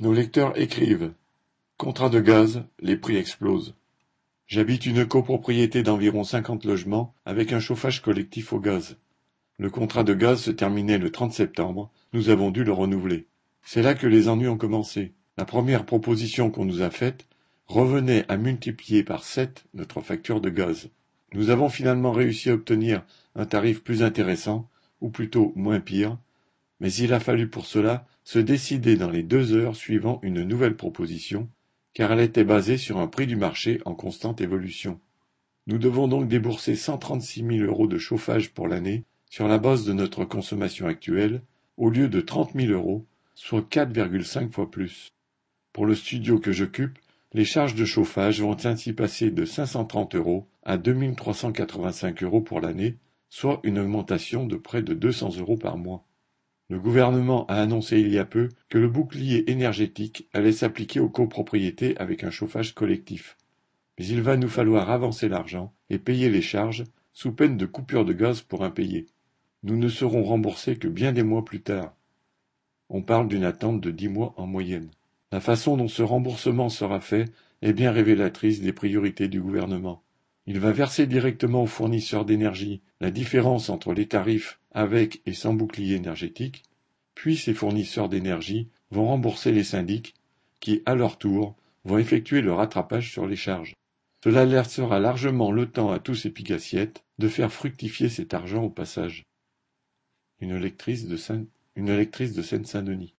Nos lecteurs écrivent Contrat de gaz, les prix explosent. J'habite une copropriété d'environ cinquante logements avec un chauffage collectif au gaz. Le contrat de gaz se terminait le 30 septembre, nous avons dû le renouveler. C'est là que les ennuis ont commencé. La première proposition qu'on nous a faite revenait à multiplier par sept notre facture de gaz. Nous avons finalement réussi à obtenir un tarif plus intéressant, ou plutôt moins pire, mais il a fallu pour cela se décider dans les deux heures suivant une nouvelle proposition, car elle était basée sur un prix du marché en constante évolution. Nous devons donc débourser cent trente-six mille euros de chauffage pour l'année sur la base de notre consommation actuelle, au lieu de trente mille euros, soit 4,5 fois plus. Pour le studio que j'occupe, les charges de chauffage vont ainsi passer de 530 euros à 2385 euros pour l'année, soit une augmentation de près de 200 euros par mois. Le gouvernement a annoncé il y a peu que le bouclier énergétique allait s'appliquer aux copropriétés avec un chauffage collectif. Mais il va nous falloir avancer l'argent et payer les charges sous peine de coupure de gaz pour impayés. Nous ne serons remboursés que bien des mois plus tard. On parle d'une attente de dix mois en moyenne. La façon dont ce remboursement sera fait est bien révélatrice des priorités du gouvernement. Il va verser directement aux fournisseurs d'énergie la différence entre les tarifs avec et sans bouclier énergétique, puis ces fournisseurs d'énergie vont rembourser les syndics qui, à leur tour, vont effectuer le rattrapage sur les charges. Cela laissera largement le temps à tous ces pigassiettes de faire fructifier cet argent au passage. Une lectrice de Seine-Saint-Denis.